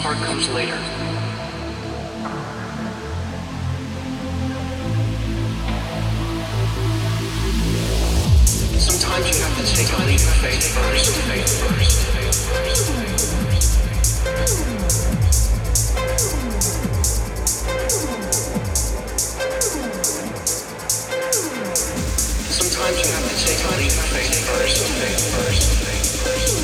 part comes later. Sometimes you have to take a leap of faith first, faith first, Sometimes you have to take a leap of faith first, faith first, faith first.